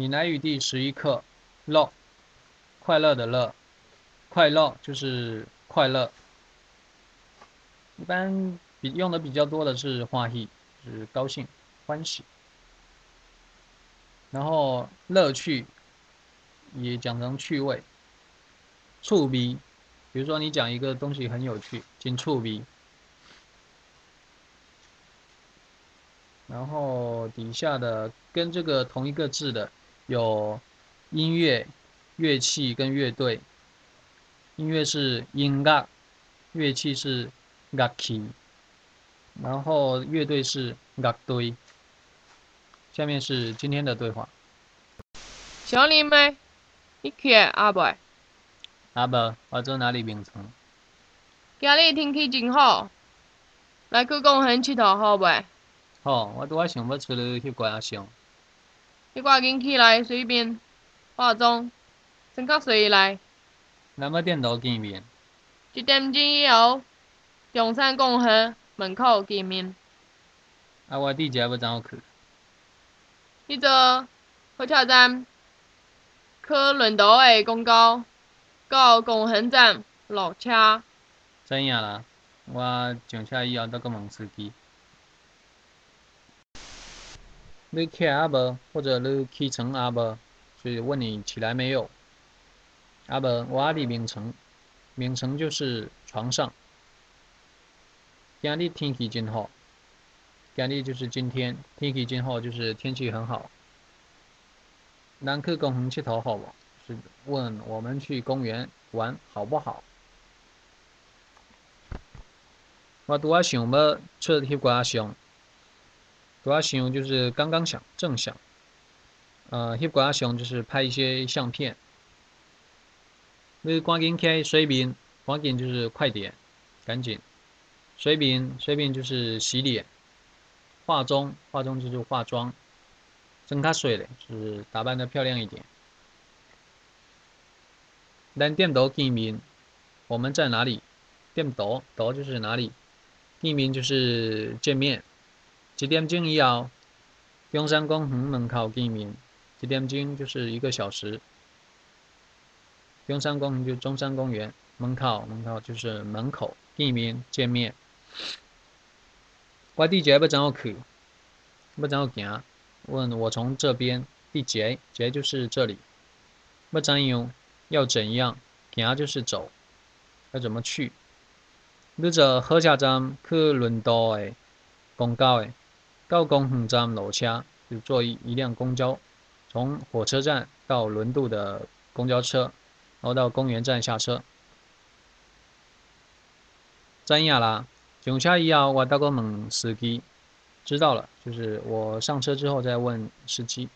闽南语第十一课，乐，快乐的乐，快乐就是快乐。一般比用的比较多的是欢喜，就是高兴、欢喜。然后乐趣也讲成趣味，触鼻，比如说你讲一个东西很有趣，进触鼻。然后底下的跟这个同一个字的有音乐、乐器跟乐队。音乐是音乐，乐器是乐器，然后乐队是乐队。下面是今天的对话。小林妹，你去阿伯？阿伯，我做哪里名称？今日天气真好，来去公园佚佗好袂？好，我拄仔想要出去翕怪阿相。你赶紧起来，随便化妆，穿较随意来。咱要点头见面。一点钟以后，中山公园门口见面。啊，我伫遮要怎去？你坐火车站，去轮渡的公交，到公园站落车。知影啦，我上车以后再阁问司机。你起啊无？或者你起床啊无？就是问你起来没有？啊无，我伫眠床，眠床就是床上。今日天气真好，今日就是今天天气真好，就是天气很好。咱去公园佚佗好无？是问我们去公园玩好不好？我拄啊想要出翕挂相。主要形容就是刚刚想，正想。呃，翕挂相就是拍一些相片。你赶紧开水面，赶紧就是快点，赶紧。水面，水面就是洗脸。化妆，化妆就是化妆。睁开水嘞，就是打扮的漂亮一点。咱点头见面，我们在哪里？店头，头就是哪里？见面就是见面。一点钟以后，中山公园门口见面。一点钟就是一个小时。中山公园就中山公园门口，门口就是门口见面见面。我地节要怎样去？要怎样行？问我从这边地节节就是这里。要怎样？要怎样？行就是走。要怎么去？你坐火车站去轮渡的公交的。到公园站落车，就坐一一辆公交，从火车站到轮渡的公交车，然后到公园站下车。真呀啦，上车以后我再个问司机，知道了，就是我上车之后再问司机。